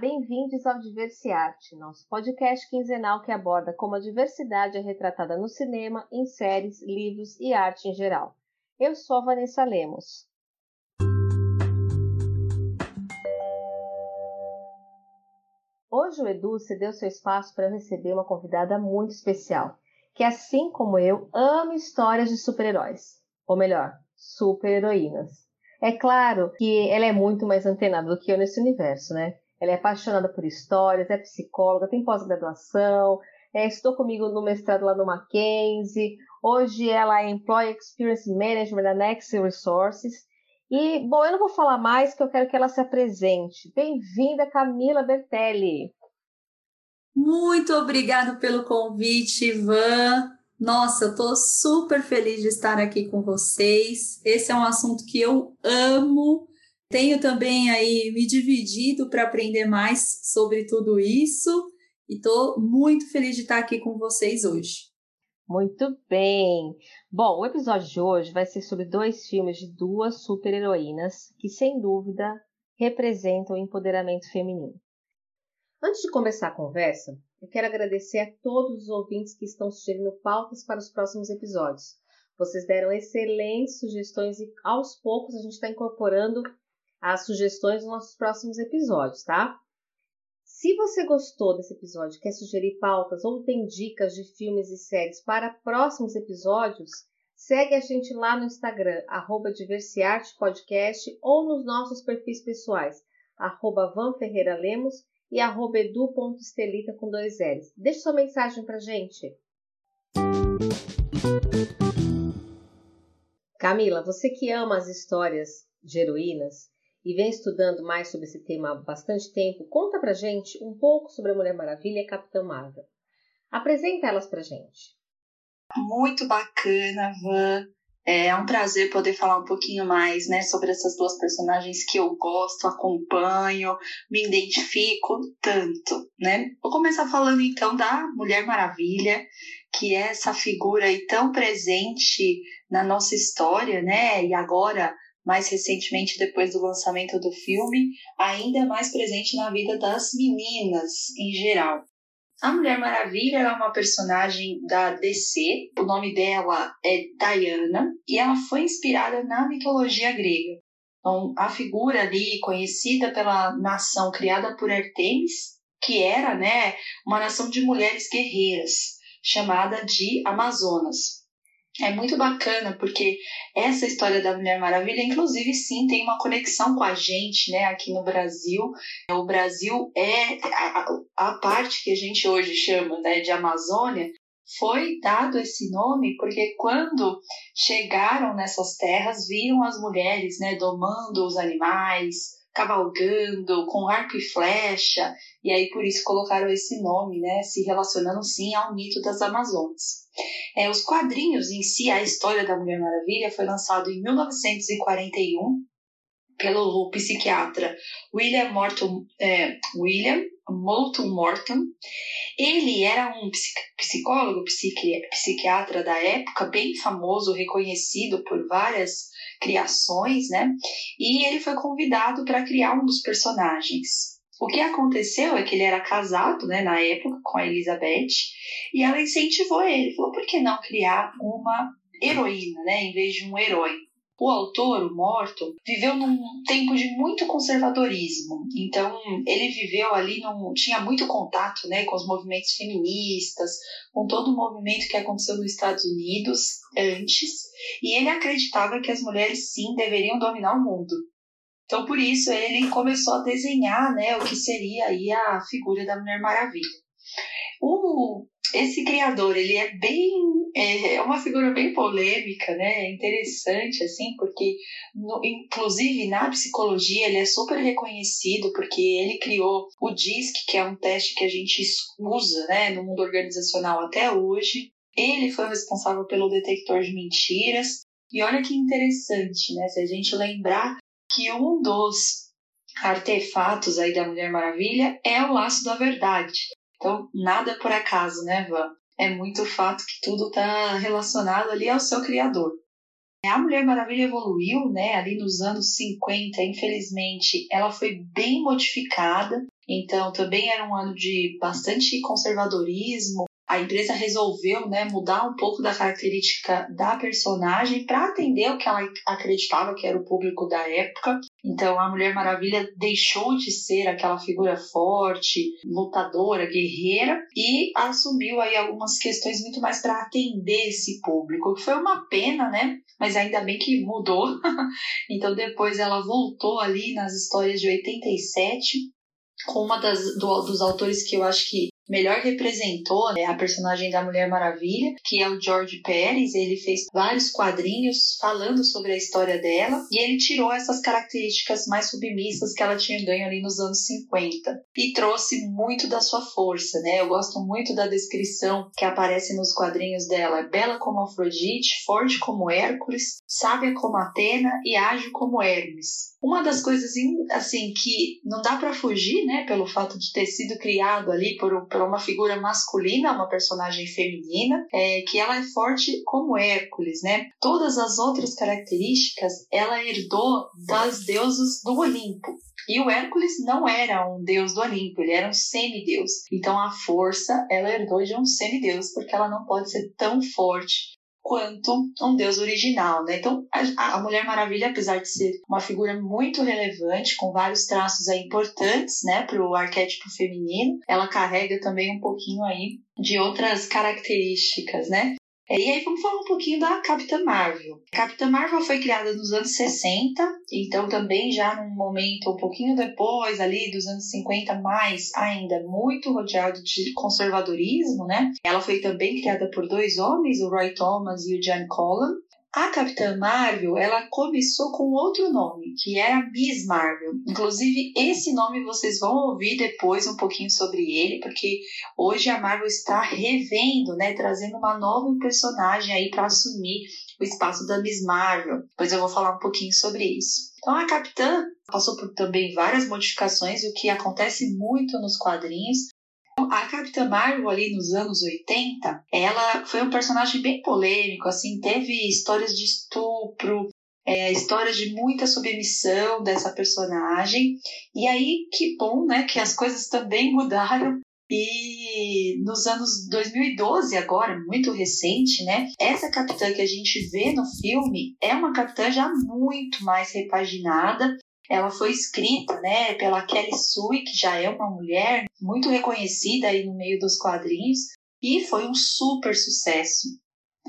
bem-vindos ao Diversiarte, nosso podcast quinzenal que aborda como a diversidade é retratada no cinema, em séries, livros e arte em geral. Eu sou a Vanessa Lemos. Hoje o Edu cedeu seu espaço para receber uma convidada muito especial, que assim como eu, ama histórias de super-heróis, ou melhor, super-heroínas. É claro que ela é muito mais antenada do que eu nesse universo, né? Ela é apaixonada por histórias, é psicóloga, tem pós-graduação, é, estudou comigo no mestrado lá no Mackenzie. Hoje ela é Employee Experience Management da Next Resources. E, bom, eu não vou falar mais, que eu quero que ela se apresente. Bem-vinda, Camila Bertelli. Muito obrigada pelo convite, Ivan. Nossa, eu estou super feliz de estar aqui com vocês. Esse é um assunto que eu amo tenho também aí me dividido para aprender mais sobre tudo isso e estou muito feliz de estar aqui com vocês hoje. Muito bem! Bom, o episódio de hoje vai ser sobre dois filmes de duas super-heroínas que, sem dúvida, representam o empoderamento feminino. Antes de começar a conversa, eu quero agradecer a todos os ouvintes que estão sugerindo pautas para os próximos episódios. Vocês deram excelentes sugestões e aos poucos a gente está incorporando as sugestões nos nossos próximos episódios, tá? Se você gostou desse episódio, quer sugerir pautas ou tem dicas de filmes e séries para próximos episódios, segue a gente lá no Instagram, arroba Podcast, ou nos nossos perfis pessoais, arroba e arroba edu.estelita com dois L's. Deixe sua mensagem pra gente. Camila, você que ama as histórias de heroínas, e vem estudando mais sobre esse tema há bastante tempo, conta pra gente um pouco sobre a Mulher Maravilha e a Capitã Marvel. Apresenta elas pra gente. Muito bacana, Van. É um prazer poder falar um pouquinho mais né, sobre essas duas personagens que eu gosto, acompanho, me identifico tanto. Né? Vou começar falando então da Mulher Maravilha, que é essa figura aí tão presente na nossa história, né? E agora mais recentemente depois do lançamento do filme, ainda mais presente na vida das meninas em geral. A Mulher Maravilha é uma personagem da DC, o nome dela é Diana e ela foi inspirada na mitologia grega. Então, a figura ali conhecida pela nação criada por Artemis, que era, né, uma nação de mulheres guerreiras, chamada de Amazonas é muito bacana porque essa história da Mulher Maravilha, inclusive, sim, tem uma conexão com a gente, né, aqui no Brasil. O Brasil é a, a parte que a gente hoje chama né, de Amazônia. Foi dado esse nome porque quando chegaram nessas terras, viram as mulheres né, domando os animais, cavalgando, com arco e flecha, e aí por isso colocaram esse nome, né, se relacionando sim ao mito das Amazonas. É, os quadrinhos em si, a história da Mulher Maravilha, foi lançado em 1941 pelo psiquiatra William Morton, é, William Moulton Morton. Ele era um psicólogo, psiqui, psiquiatra da época, bem famoso, reconhecido por várias criações, né? E ele foi convidado para criar um dos personagens. O que aconteceu é que ele era casado, né, na época, com a Elizabeth, e ela incentivou ele. Falou, por que não criar uma heroína, né, em vez de um herói? O autor, o Morton, viveu num tempo de muito conservadorismo. Então, ele viveu ali, num, tinha muito contato né, com os movimentos feministas, com todo o movimento que aconteceu nos Estados Unidos antes, e ele acreditava que as mulheres sim deveriam dominar o mundo. Então, por isso, ele começou a desenhar né, o que seria aí a figura da Mulher Maravilha. O, esse criador, ele é bem, é, é uma figura bem polêmica, né? É interessante, assim, porque, no, inclusive, na psicologia, ele é super reconhecido, porque ele criou o DISC, que é um teste que a gente usa, né, no mundo organizacional até hoje. Ele foi responsável pelo detector de mentiras. E olha que interessante, né? Se a gente lembrar que um dos artefatos aí da Mulher Maravilha é o laço da verdade. Então, nada por acaso, né, Van? É muito fato que tudo está relacionado ali ao seu criador. A Mulher Maravilha evoluiu, né, ali nos anos 50, infelizmente, ela foi bem modificada. Então também era um ano de bastante conservadorismo, a empresa resolveu né, mudar um pouco da característica da personagem para atender o que ela acreditava que era o público da época. Então a Mulher Maravilha deixou de ser aquela figura forte, lutadora, guerreira e assumiu aí algumas questões muito mais para atender esse público, foi uma pena, né? Mas ainda bem que mudou. então depois ela voltou ali nas histórias de 87 com uma das do, dos autores que eu acho que melhor representou né, a personagem da Mulher Maravilha, que é o George Pérez. Ele fez vários quadrinhos falando sobre a história dela e ele tirou essas características mais submissas que ela tinha ganho ali nos anos 50 e trouxe muito da sua força, né? Eu gosto muito da descrição que aparece nos quadrinhos dela: bela como Afrodite, forte como Hércules, sábia como Atena e ágil como Hermes. Uma das coisas assim que não dá para fugir, né, pelo fato de ter sido criado ali por, por uma figura masculina, uma personagem feminina, é que ela é forte como Hércules, né? Todas as outras características ela herdou das deusas do Olimpo. E o Hércules não era um deus do Olimpo, ele era um semideus. Então a força ela herdou de um semideus, porque ela não pode ser tão forte quanto um deus original, né? Então, a, a, Mulher Maravilha, apesar de ser uma figura muito relevante, com vários traços aí importantes, né, para o arquétipo feminino, ela carrega também um pouquinho aí de outras características, né? E aí vamos falar um pouquinho da Capitã Marvel. Capitã Marvel foi criada nos anos 60, então também já num momento um pouquinho depois ali dos anos 50, mais ainda muito rodeado de conservadorismo, né? Ela foi também criada por dois homens, o Roy Thomas e o John Cullen. A Capitã Marvel, ela começou com outro nome, que era Miss Marvel. Inclusive, esse nome vocês vão ouvir depois um pouquinho sobre ele, porque hoje a Marvel está revendo, né, trazendo uma nova personagem aí para assumir o espaço da Miss Marvel. Depois eu vou falar um pouquinho sobre isso. Então, a Capitã passou por também várias modificações, o que acontece muito nos quadrinhos, a Capitã Marvel ali nos anos 80, ela foi um personagem bem polêmico, assim, teve histórias de estupro, é, histórias de muita submissão dessa personagem. E aí, que bom, né, que as coisas também mudaram. E nos anos 2012, agora, muito recente, né? Essa capitã que a gente vê no filme é uma capitã já muito mais repaginada, ela foi escrita né, pela Kelly Sue, que já é uma mulher muito reconhecida aí no meio dos quadrinhos, e foi um super sucesso.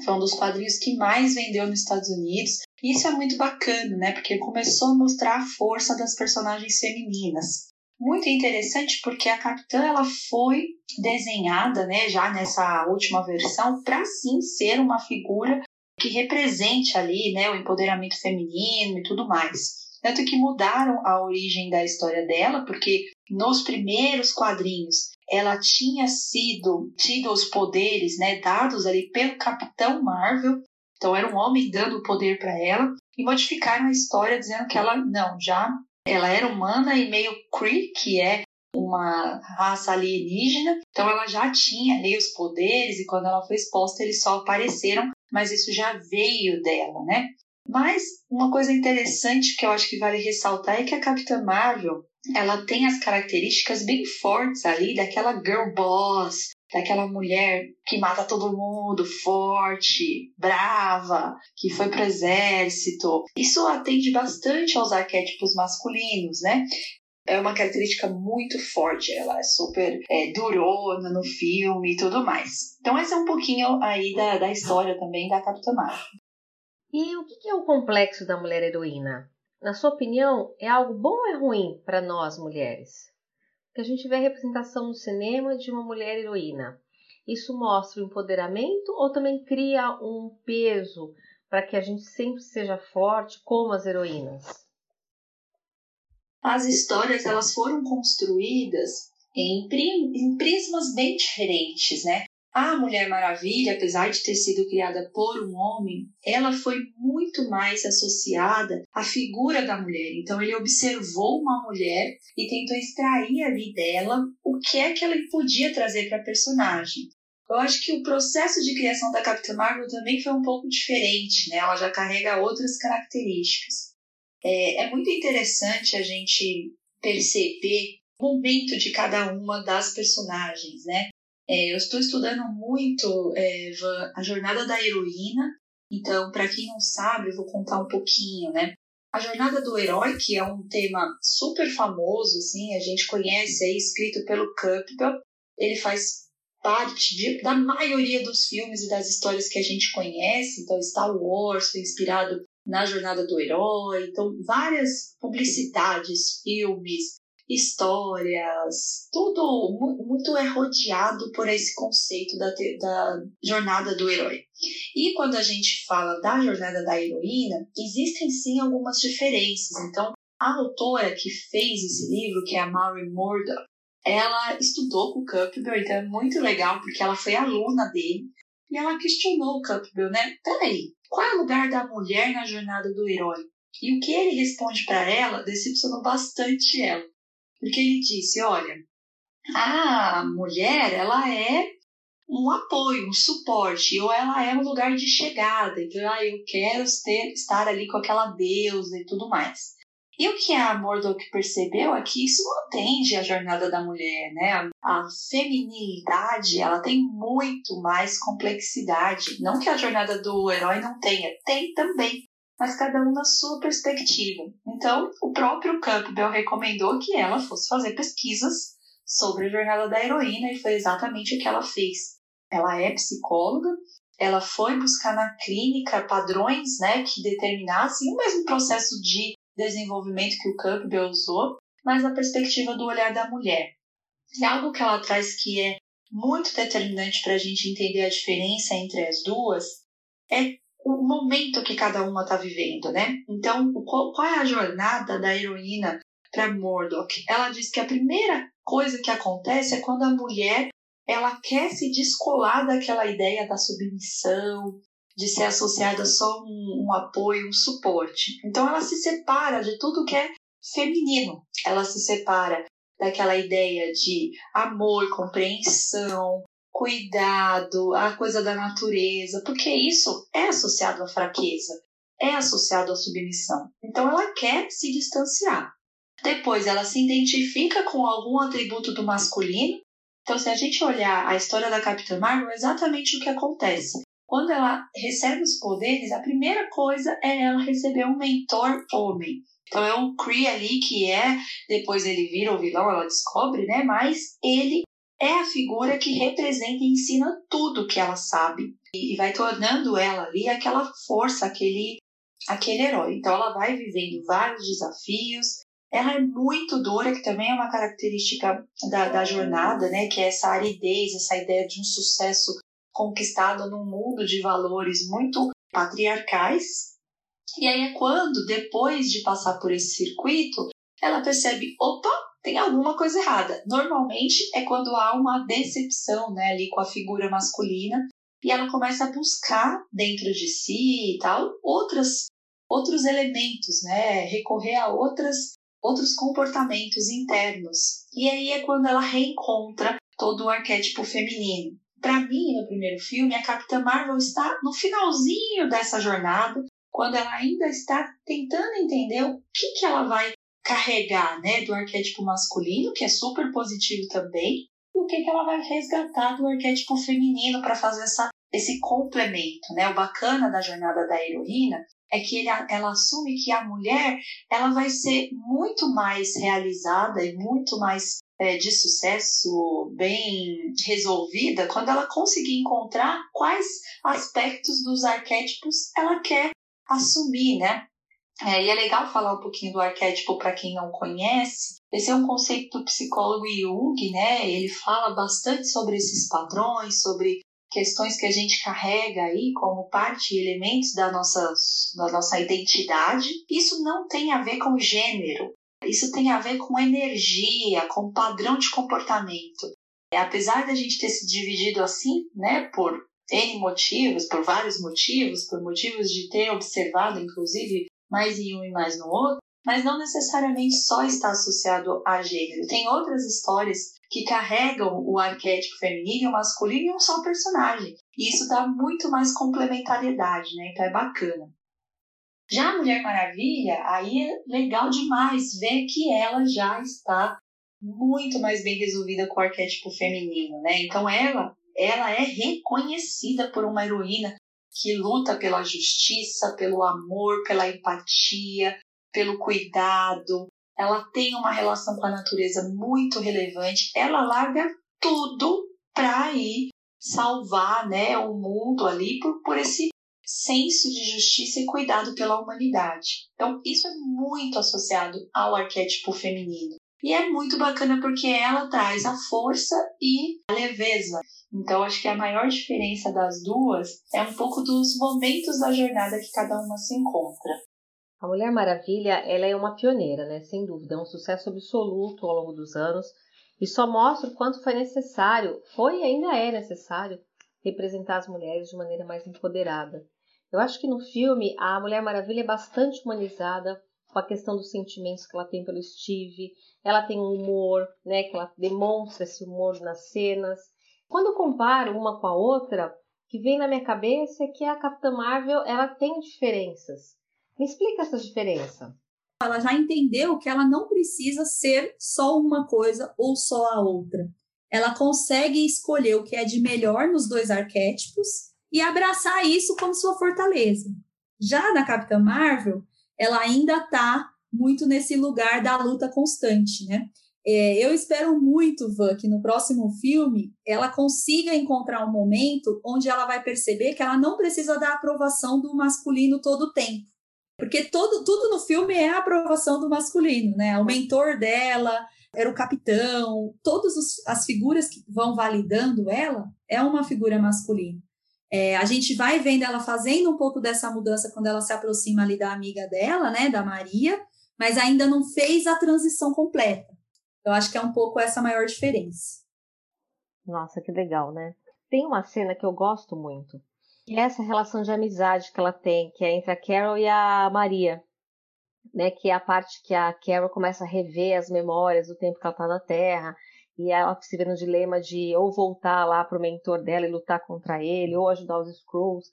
Foi um dos quadrinhos que mais vendeu nos Estados Unidos. Isso é muito bacana, né? Porque começou a mostrar a força das personagens femininas. Muito interessante porque a Capitã ela foi desenhada, né, já nessa última versão, para sim ser uma figura que represente ali, né, o empoderamento feminino e tudo mais. Tanto que mudaram a origem da história dela, porque nos primeiros quadrinhos ela tinha sido tido os poderes, né, dados ali pelo Capitão Marvel. Então era um homem dando o poder para ela e modificaram a história dizendo que ela não, já ela era humana e meio Kree, que é uma raça alienígena, então ela já tinha ali os poderes e quando ela foi exposta eles só apareceram, mas isso já veio dela, né? Mas uma coisa interessante que eu acho que vale ressaltar é que a Capitã Marvel ela tem as características bem fortes ali daquela girl boss, daquela mulher que mata todo mundo, forte, brava, que foi pro exército. Isso atende bastante aos arquétipos masculinos, né? É uma característica muito forte, ela é super é, durona no filme e tudo mais. Então, esse é um pouquinho aí da, da história também da Capitã Marvel. E o que é o complexo da mulher heroína? Na sua opinião, é algo bom ou é ruim para nós mulheres? Que a gente vê a representação no cinema de uma mulher heroína. Isso mostra o empoderamento ou também cria um peso para que a gente sempre seja forte como as heroínas? As histórias elas foram construídas em, em prismas bem diferentes, né? A Mulher Maravilha, apesar de ter sido criada por um homem, ela foi muito mais associada à figura da mulher. Então ele observou uma mulher e tentou extrair ali dela o que é que ela podia trazer para a personagem. Eu acho que o processo de criação da Capitã Marvel também foi um pouco diferente, né? Ela já carrega outras características. É, é muito interessante a gente perceber momento de cada uma das personagens, né? É, eu estou estudando muito é, a jornada da heroína, então, para quem não sabe, eu vou contar um pouquinho, né? A jornada do herói, que é um tema super famoso, assim, a gente conhece aí, escrito pelo Campbell, ele faz parte de, da maioria dos filmes e das histórias que a gente conhece. Então, Star Wars foi inspirado na jornada do herói. Então, várias publicidades, filmes, histórias, tudo muito é rodeado por esse conceito da, da jornada do herói. E quando a gente fala da jornada da heroína, existem sim algumas diferenças. Então, a autora que fez esse livro, que é a Mary Murdoch, ela estudou com o Campbell, então é muito legal porque ela foi aluna dele e ela questionou o Campbell, né? Peraí, qual é o lugar da mulher na jornada do herói? E o que ele responde para ela decepcionou bastante ela, porque ele disse: olha, a mulher ela é um apoio, um suporte, ou ela é um lugar de chegada, então ah, eu quero ter, estar ali com aquela deusa e tudo mais. E o que a Murdoch percebeu é que isso não atende à jornada da mulher, né? A feminilidade, ela tem muito mais complexidade. Não que a jornada do herói não tenha, tem também, mas cada um na sua perspectiva. Então, o próprio Campbell recomendou que ela fosse fazer pesquisas sobre a jornada da heroína e foi exatamente o que ela fez. Ela é psicóloga, ela foi buscar na clínica padrões né, que determinassem o mesmo processo de desenvolvimento que o Campbell usou, mas na perspectiva do olhar da mulher. E algo que ela traz que é muito determinante para a gente entender a diferença entre as duas é o momento que cada uma está vivendo, né? Então, qual, qual é a jornada da heroína para Murdoch? Ela diz que a primeira coisa que acontece é quando a mulher ela quer se descolar daquela ideia da submissão, de ser associada só um, um apoio, um suporte. Então ela se separa de tudo que é feminino. Ela se separa daquela ideia de amor, compreensão, cuidado, a coisa da natureza, porque isso é associado à fraqueza, é associado à submissão. Então ela quer se distanciar. Depois ela se identifica com algum atributo do masculino. Então, se a gente olhar a história da Capitã Marvel, é exatamente o que acontece. Quando ela recebe os poderes, a primeira coisa é ela receber um mentor homem. Então é um Kree ali que é, depois ele vira o vilão, ela descobre, né? Mas ele é a figura que representa e ensina tudo que ela sabe e vai tornando ela ali aquela força, aquele aquele herói. Então ela vai vivendo vários desafios. Ela é muito dura, que também é uma característica da, da jornada, né? Que é essa aridez, essa ideia de um sucesso conquistado num mundo de valores muito patriarcais. E aí é quando, depois de passar por esse circuito, ela percebe: opa, tem alguma coisa errada. Normalmente é quando há uma decepção né, ali com a figura masculina e ela começa a buscar dentro de si e tal outras, outros elementos, né, recorrer a outras, outros comportamentos internos. E aí é quando ela reencontra todo o arquétipo feminino. Para mim, no primeiro filme, a Capitã Marvel está no finalzinho dessa jornada, quando ela ainda está tentando entender o que, que ela vai carregar né, do arquétipo masculino, que é super positivo também, e o que, que ela vai resgatar do arquétipo feminino para fazer essa, esse complemento. Né? O bacana da jornada da heroína é que ele, ela assume que a mulher ela vai ser muito mais realizada e muito mais é, de sucesso, bem resolvida, quando ela conseguir encontrar quais aspectos dos arquétipos ela quer assumir, né? É, e é legal falar um pouquinho do arquétipo para quem não conhece. Esse é um conceito do psicólogo Jung, né? Ele fala bastante sobre esses padrões, sobre questões que a gente carrega aí como parte e elementos da nossa, da nossa identidade. Isso não tem a ver com gênero, isso tem a ver com energia, com padrão de comportamento. E apesar da gente ter se dividido assim, né, por N motivos, por vários motivos, por motivos de ter observado, inclusive, mais em um e mais no outro, mas não necessariamente só está associado a gênero. Tem outras histórias que carregam o arquétipo feminino e o masculino em um só personagem. E isso dá muito mais complementariedade, né? Então é bacana. Já a Mulher Maravilha, aí é legal demais ver que ela já está muito mais bem resolvida com o arquétipo feminino, né? Então ela, ela é reconhecida por uma heroína que luta pela justiça, pelo amor, pela empatia, pelo cuidado. Ela tem uma relação com a natureza muito relevante. Ela larga tudo para ir salvar, né, o mundo ali por, por esse senso de justiça e cuidado pela humanidade. Então, isso é muito associado ao arquétipo feminino. E é muito bacana porque ela traz a força e a leveza. Então, acho que a maior diferença das duas é um pouco dos momentos da jornada que cada uma se encontra. A Mulher Maravilha, ela é uma pioneira, né? Sem dúvida, é um sucesso absoluto ao longo dos anos e só mostra o quanto foi necessário, foi e ainda é necessário, representar as mulheres de maneira mais empoderada. Eu acho que no filme a Mulher Maravilha é bastante humanizada com a questão dos sentimentos que ela tem pelo Steve, ela tem um humor, né, que ela demonstra esse humor nas cenas. Quando eu comparo uma com a outra, que vem na minha cabeça é que a Capitã Marvel, ela tem diferenças. Me explica essa diferença. Ela já entendeu que ela não precisa ser só uma coisa ou só a outra. Ela consegue escolher o que é de melhor nos dois arquétipos e abraçar isso como sua fortaleza. Já na Capitã Marvel, ela ainda está muito nesse lugar da luta constante, né? É, eu espero muito, Van, que no próximo filme ela consiga encontrar um momento onde ela vai perceber que ela não precisa da aprovação do masculino todo o tempo. Porque todo, tudo no filme é a aprovação do masculino, né? O mentor dela era o capitão, todas as figuras que vão validando ela é uma figura masculina. É, a gente vai vendo ela fazendo um pouco dessa mudança quando ela se aproxima ali da amiga dela, né, da Maria, mas ainda não fez a transição completa. Eu acho que é um pouco essa maior diferença. Nossa, que legal, né? Tem uma cena que eu gosto muito, que é essa relação de amizade que ela tem, que é entre a Carol e a Maria, né? Que é a parte que a Carol começa a rever as memórias do tempo que ela está na Terra, e ela se vê no dilema de ou voltar lá para o mentor dela e lutar contra ele, ou ajudar os Skrulls.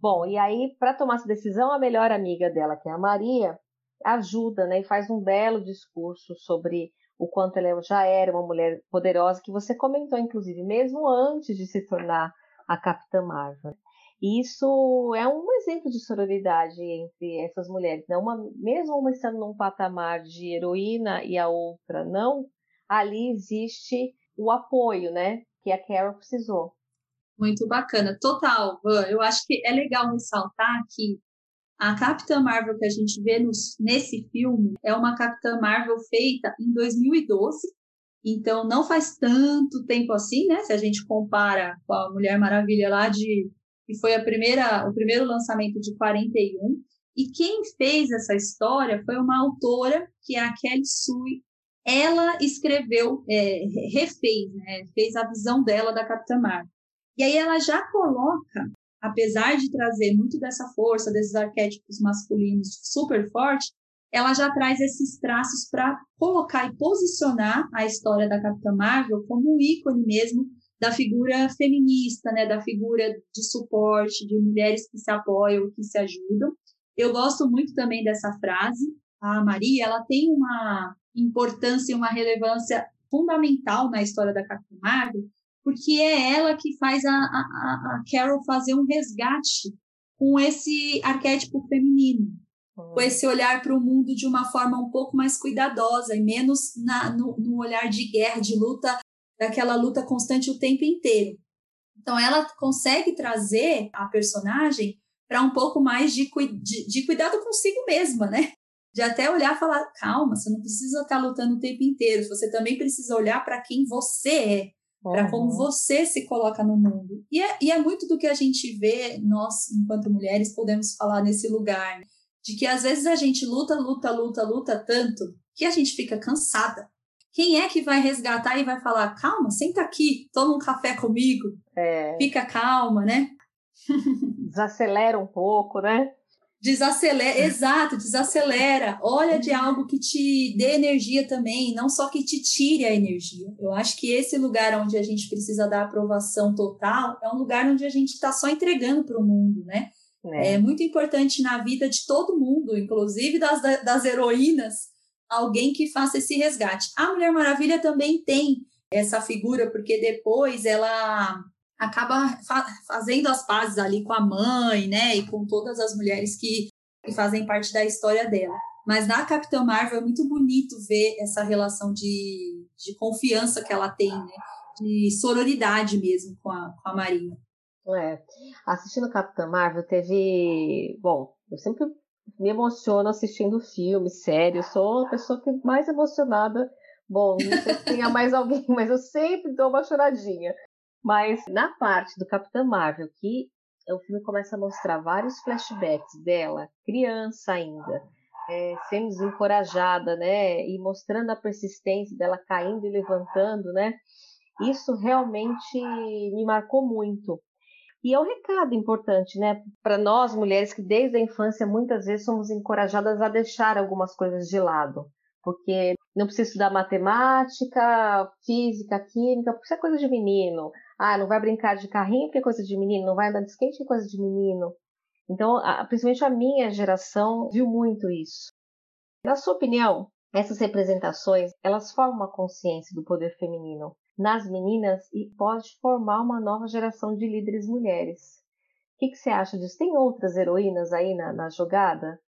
Bom, e aí, para tomar essa decisão, a melhor amiga dela, que é a Maria, ajuda, né, e faz um belo discurso sobre o quanto ela já era uma mulher poderosa, que você comentou, inclusive, mesmo antes de se tornar a Capitã Marvel. Isso é um exemplo de sororidade entre essas mulheres, né? Uma, mesmo uma estando num patamar de heroína e a outra não, ali existe o apoio, né? Que a Carol precisou. Muito bacana, total. Eu acho que é legal ressaltar que a Capitã Marvel que a gente vê nos, nesse filme é uma Capitã Marvel feita em 2012, então não faz tanto tempo assim, né? Se a gente compara com a Mulher Maravilha lá de que foi a primeira, o primeiro lançamento de 41. E quem fez essa história foi uma autora que é a Kelly Sue ela escreveu, é, refez, né, fez a visão dela da Capitã Marvel. E aí ela já coloca, apesar de trazer muito dessa força, desses arquétipos masculinos super forte, ela já traz esses traços para colocar e posicionar a história da Capitã Marvel como um ícone mesmo da figura feminista, né, da figura de suporte, de mulheres que se apoiam, que se ajudam. Eu gosto muito também dessa frase. A Maria, ela tem uma importância e uma relevância fundamental na história da Marvel, porque é ela que faz a, a, a Carol fazer um resgate com esse arquétipo feminino, uhum. com esse olhar para o mundo de uma forma um pouco mais cuidadosa e menos na, no, no olhar de guerra, de luta, daquela luta constante o tempo inteiro. Então, ela consegue trazer a personagem para um pouco mais de, de, de, cuidado consigo mesma, né? De até olhar e falar, calma, você não precisa estar lutando o tempo inteiro, você também precisa olhar para quem você é, uhum. para como você se coloca no mundo. E é, e é muito do que a gente vê, nós, enquanto mulheres, podemos falar nesse lugar, de que às vezes a gente luta, luta, luta, luta tanto, que a gente fica cansada. Quem é que vai resgatar e vai falar, calma, senta aqui, toma um café comigo, é. fica calma, né? Desacelera um pouco, né? Desacelera, exato, desacelera. Olha de algo que te dê energia também, não só que te tire a energia. Eu acho que esse lugar onde a gente precisa da aprovação total é um lugar onde a gente está só entregando para o mundo, né? É. é. muito importante na vida de todo mundo, inclusive das, das heroínas, alguém que faça esse resgate. A Mulher Maravilha também tem essa figura, porque depois ela acaba fa fazendo as pazes ali com a mãe, né, e com todas as mulheres que, que fazem parte da história dela. Mas na Capitã Marvel é muito bonito ver essa relação de, de confiança que ela tem, né, de sororidade mesmo com a, com a Maria. É. Assistindo Capitã Marvel teve. Bom, eu sempre me emociono assistindo filmes, séries. Sou a pessoa que mais emocionada. Bom, não sei se tenha mais alguém, mas eu sempre dou uma choradinha. Mas na parte do Capitã Marvel, que o filme começa a mostrar vários flashbacks dela, criança ainda, é, sendo desencorajada, né? E mostrando a persistência dela caindo e levantando, né? Isso realmente me marcou muito. E é um recado importante, né, para nós mulheres que desde a infância muitas vezes somos encorajadas a deixar algumas coisas de lado, porque não precisa estudar matemática, física, química, porque isso é coisa de menino. Ah, não vai brincar de carrinho porque é coisa de menino, não vai andar de skate porque é coisa de menino. Então, a, principalmente a minha geração viu muito isso. Na sua opinião, essas representações, elas formam uma consciência do poder feminino nas meninas e pode formar uma nova geração de líderes mulheres. O que, que você acha disso? Tem outras heroínas aí na, na, jogada?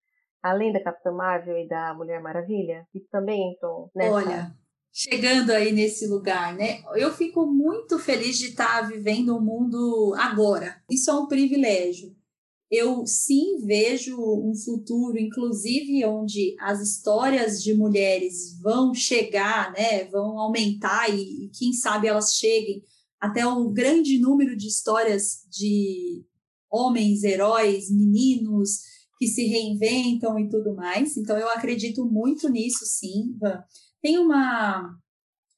Além da Capitã Marvel e da Mulher Maravilha? Que também entram nessa... Olha, chegando aí nesse lugar, né? Eu fico muito feliz de estar vivendo o um mundo agora. Isso é um privilégio eu sim vejo um futuro, inclusive, onde as histórias de mulheres vão chegar, né, vão aumentar e, e quem sabe elas cheguem até um grande número de histórias de homens, heróis, meninos que se reinventam e tudo mais. Então, eu acredito muito nisso, sim. Tem uma.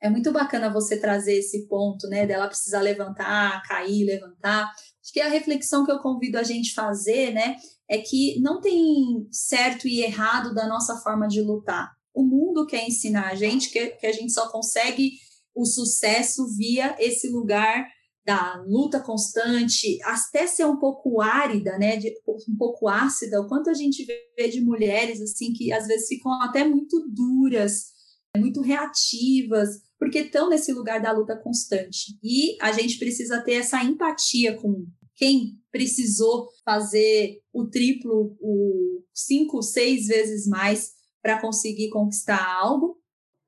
É muito bacana você trazer esse ponto, né, dela precisar levantar, cair, levantar, Acho que a reflexão que eu convido a gente fazer, né, é que não tem certo e errado da nossa forma de lutar. O mundo quer ensinar a gente que, que a gente só consegue o sucesso via esse lugar da luta constante, até ser um pouco árida, né, de, um pouco ácida, o quanto a gente vê de mulheres assim que às vezes ficam até muito duras, muito reativas, porque estão nesse lugar da luta constante. E a gente precisa ter essa empatia com quem precisou fazer o triplo, o cinco, seis vezes mais para conseguir conquistar algo.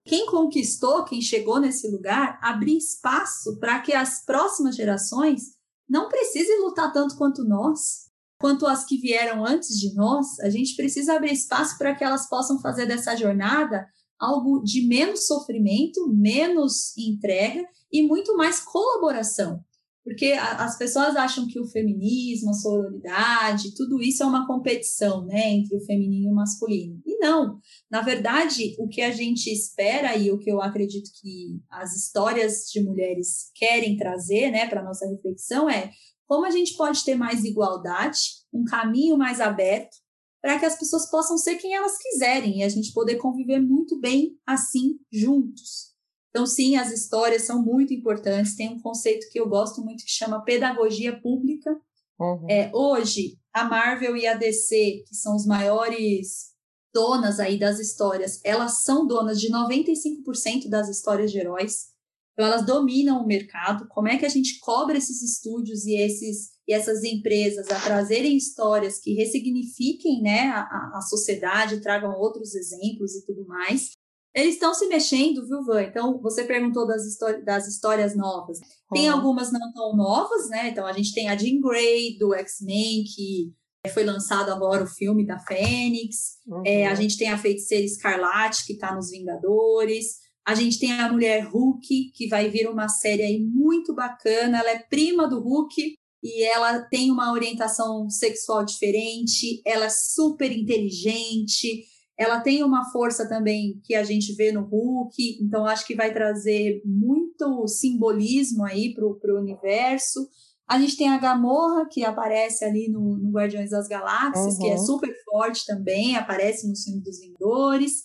Quem conquistou, quem chegou nesse lugar, abrir espaço para que as próximas gerações não precisem lutar tanto quanto nós, quanto as que vieram antes de nós. A gente precisa abrir espaço para que elas possam fazer dessa jornada algo de menos sofrimento, menos entrega e muito mais colaboração. Porque a, as pessoas acham que o feminismo, a sororidade, tudo isso é uma competição né, entre o feminino e o masculino. E não. Na verdade, o que a gente espera e o que eu acredito que as histórias de mulheres querem trazer né, para a nossa reflexão é como a gente pode ter mais igualdade, um caminho mais aberto para que as pessoas possam ser quem elas quiserem e a gente poder conviver muito bem assim juntos. Então, sim, as histórias são muito importantes. Tem um conceito que eu gosto muito que chama pedagogia pública. Uhum. É, hoje, a Marvel e a DC, que são os maiores donas aí das histórias, elas são donas de 95% das histórias de heróis. Então, elas dominam o mercado. Como é que a gente cobra esses estúdios e esses e essas empresas a trazerem histórias que ressignifiquem né, a, a sociedade, tragam outros exemplos e tudo mais. Eles estão se mexendo, viu, Van? Então, você perguntou das, das histórias novas. Tem algumas não tão novas, né? Então, a gente tem a Jean Grey, do X-Men, que foi lançado agora o filme da Fênix. Uhum. É, a gente tem a Feiticeira Escarlate, que está nos Vingadores. A gente tem a Mulher Hulk, que vai vir uma série aí muito bacana. Ela é prima do Hulk, e ela tem uma orientação sexual diferente, ela é super inteligente, ela tem uma força também que a gente vê no Hulk, então acho que vai trazer muito simbolismo aí para o universo. A gente tem a Gamorra, que aparece ali no, no Guardiões das Galáxias, uhum. que é uhum. super forte também, aparece no filme dos Vingadores.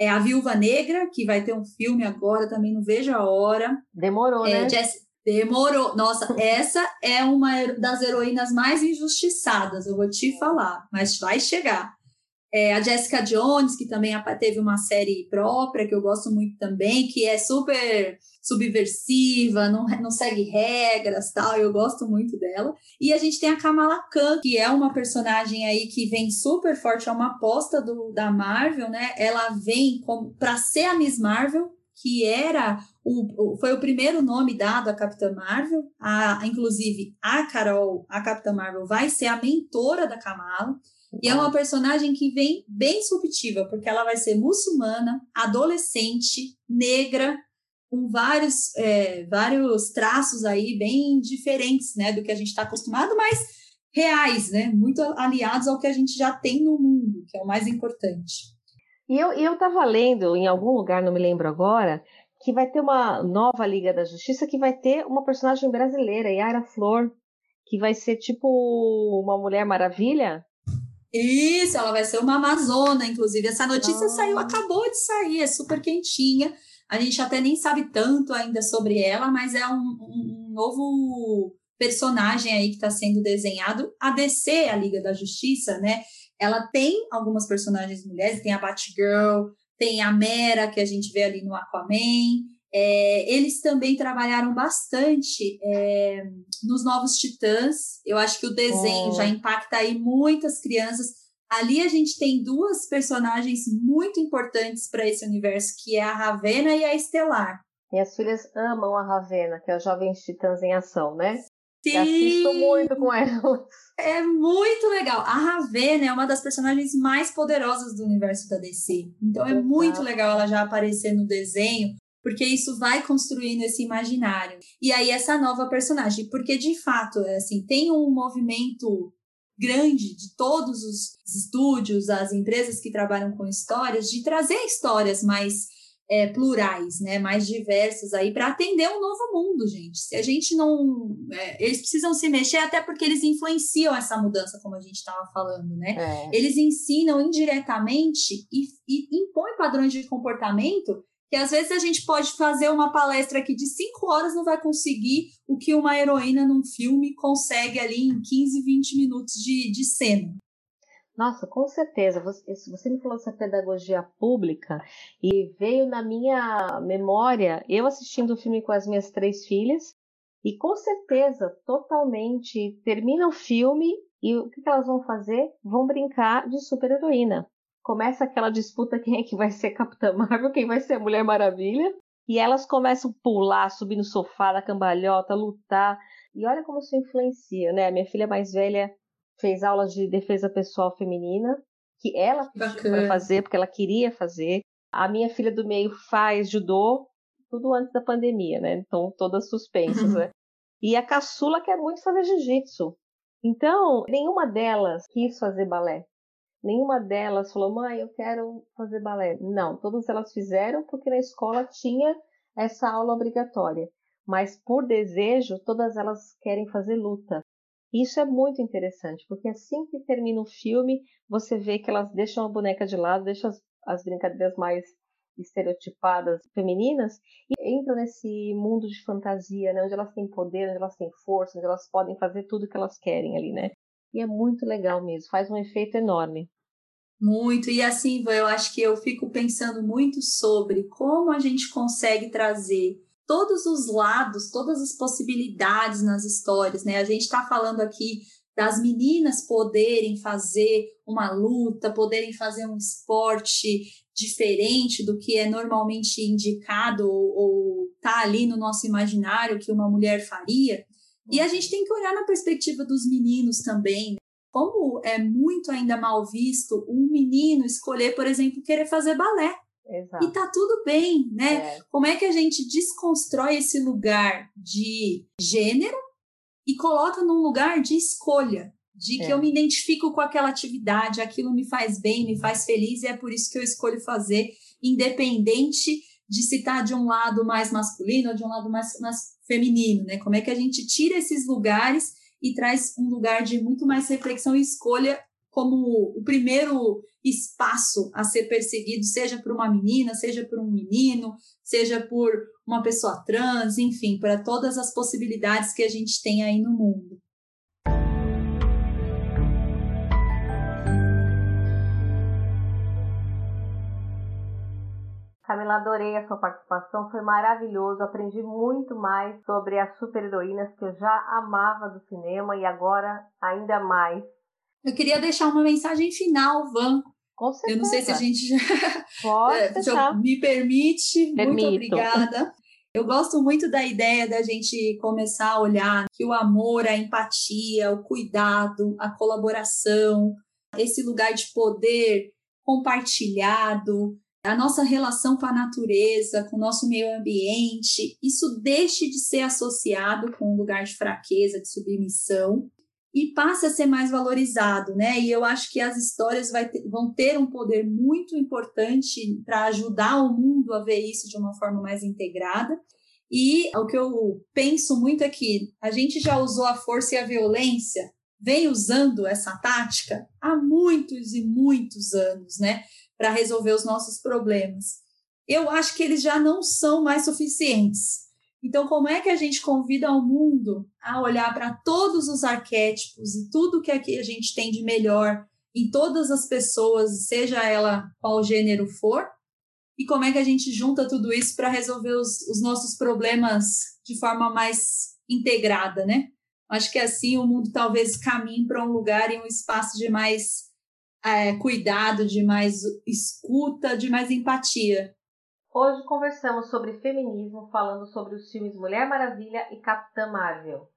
É a Viúva Negra, que vai ter um filme agora, também não vejo a hora. Demorou, é, né? Jess, Demorou. Nossa, essa é uma das heroínas mais injustiçadas, eu vou te falar, mas vai chegar. É, a Jessica Jones, que também teve uma série própria, que eu gosto muito também, que é super subversiva, não, não segue regras tal, eu gosto muito dela. E a gente tem a Kamala Khan, que é uma personagem aí que vem super forte, é uma aposta do, da Marvel, né? Ela vem para ser a Miss Marvel, que era o, foi o primeiro nome dado à Capitã Marvel. A, inclusive, a Carol, a Capitã Marvel, vai ser a mentora da Kamala. E é uma personagem que vem bem disruptiva, porque ela vai ser muçulmana, adolescente, negra, com vários, é, vários traços aí bem diferentes né, do que a gente está acostumado, mas reais, né, muito aliados ao que a gente já tem no mundo, que é o mais importante. E eu estava lendo em algum lugar, não me lembro agora, que vai ter uma nova Liga da Justiça que vai ter uma personagem brasileira, Yara Flor, que vai ser tipo uma Mulher Maravilha. Isso, ela vai ser uma Amazona, inclusive. Essa notícia ah. saiu, acabou de sair, é super quentinha. A gente até nem sabe tanto ainda sobre ela, mas é um, um novo personagem aí que está sendo desenhado. A DC, a Liga da Justiça, né? Ela tem algumas personagens mulheres, tem a Batgirl, tem a Mera, que a gente vê ali no Aquaman. É, eles também trabalharam bastante é, nos Novos Titãs. Eu acho que o desenho já impacta aí muitas crianças. Ali a gente tem duas personagens muito importantes para esse universo, que é a Ravena e a Estelar. Minhas filhas amam a Ravena, que é a Jovens Titãs em Ação, né? Sim! Eu assisto muito com elas. É muito legal. A Ravena é uma das personagens mais poderosas do universo da DC. Então é muito legal ela já aparecer no desenho, porque isso vai construindo esse imaginário. E aí essa nova personagem, porque de fato, é assim, tem um movimento grande de todos os estúdios, as empresas que trabalham com histórias, de trazer histórias mais é, plurais, né, mais diversas aí para atender um novo mundo, gente. Se a gente não, é, eles precisam se mexer até porque eles influenciam essa mudança, como a gente estava falando, né? É. Eles ensinam indiretamente e, e impõem padrões de comportamento que às vezes a gente pode fazer uma palestra aqui de cinco horas não vai conseguir o que uma heroína num filme consegue ali em 15, 20 minutos de, de cena. Nossa, com certeza. Você, você me falou dessa pedagogia pública e veio na minha memória eu assistindo o filme com as minhas três filhas e com certeza, totalmente, termina o filme e o que elas vão fazer? Vão brincar de super-heroína começa aquela disputa quem é que vai ser Capitã Marvel, quem vai ser a Mulher Maravilha. E elas começam a pular, subir no sofá da cambalhota, lutar. E olha como isso influencia, né? A minha filha mais velha fez aulas de defesa pessoal feminina, que ela foi fazer, porque ela queria fazer. A minha filha do meio faz judô, tudo antes da pandemia, né? Então, todas suspensas, né? E a caçula quer muito fazer jiu-jitsu. Então, nenhuma delas quis fazer balé. Nenhuma delas falou, mãe, eu quero fazer balé. Não, todas elas fizeram porque na escola tinha essa aula obrigatória. Mas por desejo, todas elas querem fazer luta. Isso é muito interessante, porque assim que termina o filme, você vê que elas deixam a boneca de lado, deixam as, as brincadeiras mais estereotipadas femininas e entram nesse mundo de fantasia, né, onde elas têm poder, onde elas têm força, onde elas podem fazer tudo que elas querem ali, né? E é muito legal mesmo, faz um efeito enorme. Muito, e assim, eu acho que eu fico pensando muito sobre como a gente consegue trazer todos os lados, todas as possibilidades nas histórias, né? A gente está falando aqui das meninas poderem fazer uma luta, poderem fazer um esporte diferente do que é normalmente indicado ou, ou tá ali no nosso imaginário que uma mulher faria. E a gente tem que olhar na perspectiva dos meninos também. Né? Como é muito ainda mal visto um menino escolher, por exemplo, querer fazer balé. Exato. E tá tudo bem, né? É. Como é que a gente desconstrói esse lugar de gênero e coloca num lugar de escolha? De que é. eu me identifico com aquela atividade, aquilo me faz bem, me faz feliz, e é por isso que eu escolho fazer, independente de se tá de um lado mais masculino ou de um lado mais, mais feminino, né? Como é que a gente tira esses lugares e traz um lugar de muito mais reflexão e escolha como o primeiro espaço a ser perseguido, seja por uma menina, seja por um menino, seja por uma pessoa trans, enfim, para todas as possibilidades que a gente tem aí no mundo. Camila, adorei a sua participação, foi maravilhoso, aprendi muito mais sobre as super-heroínas que eu já amava do cinema e agora ainda mais. Eu queria deixar uma mensagem final, Van. Com certeza. Eu não sei se a gente já Pode é, me permite. Permito. Muito obrigada. Eu gosto muito da ideia da gente começar a olhar que o amor, a empatia, o cuidado, a colaboração, esse lugar de poder compartilhado, a nossa relação com a natureza, com o nosso meio ambiente, isso deixe de ser associado com um lugar de fraqueza, de submissão e passe a ser mais valorizado, né? E eu acho que as histórias ter, vão ter um poder muito importante para ajudar o mundo a ver isso de uma forma mais integrada. E o que eu penso muito é que a gente já usou a força e a violência, vem usando essa tática há muitos e muitos anos, né? Para resolver os nossos problemas. Eu acho que eles já não são mais suficientes. Então, como é que a gente convida o mundo a olhar para todos os arquétipos e tudo que a gente tem de melhor em todas as pessoas, seja ela qual gênero for? E como é que a gente junta tudo isso para resolver os, os nossos problemas de forma mais integrada, né? Acho que assim o mundo talvez caminhe para um lugar e um espaço de mais é, cuidado, de mais escuta, de mais empatia. Hoje conversamos sobre feminismo, falando sobre os filmes Mulher Maravilha e Capitã Marvel.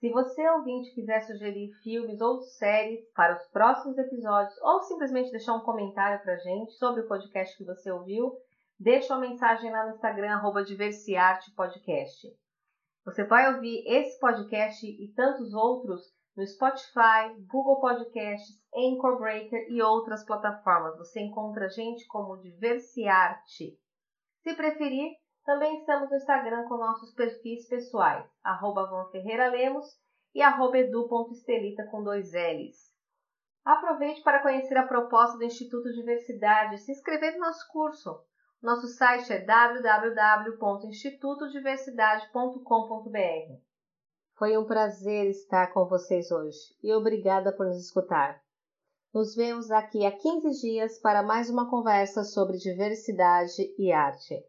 Se você, ouvinte, quiser sugerir filmes ou séries para os próximos episódios, ou simplesmente deixar um comentário para gente sobre o podcast que você ouviu, deixe uma mensagem lá no Instagram, arroba Podcast. Você vai ouvir esse podcast e tantos outros no Spotify, Google Podcasts, Anchor Breaker e outras plataformas. Você encontra a gente como Diversiarte. Se preferir, também estamos no Instagram com nossos perfis pessoais, arroba Lemos e edu.estelita com dois L's. Aproveite para conhecer a proposta do Instituto Diversidade e se inscrever no nosso curso. Nosso site é www.institutodiversidade.com.br. Foi um prazer estar com vocês hoje e obrigada por nos escutar. Nos vemos aqui a 15 dias para mais uma conversa sobre diversidade e arte.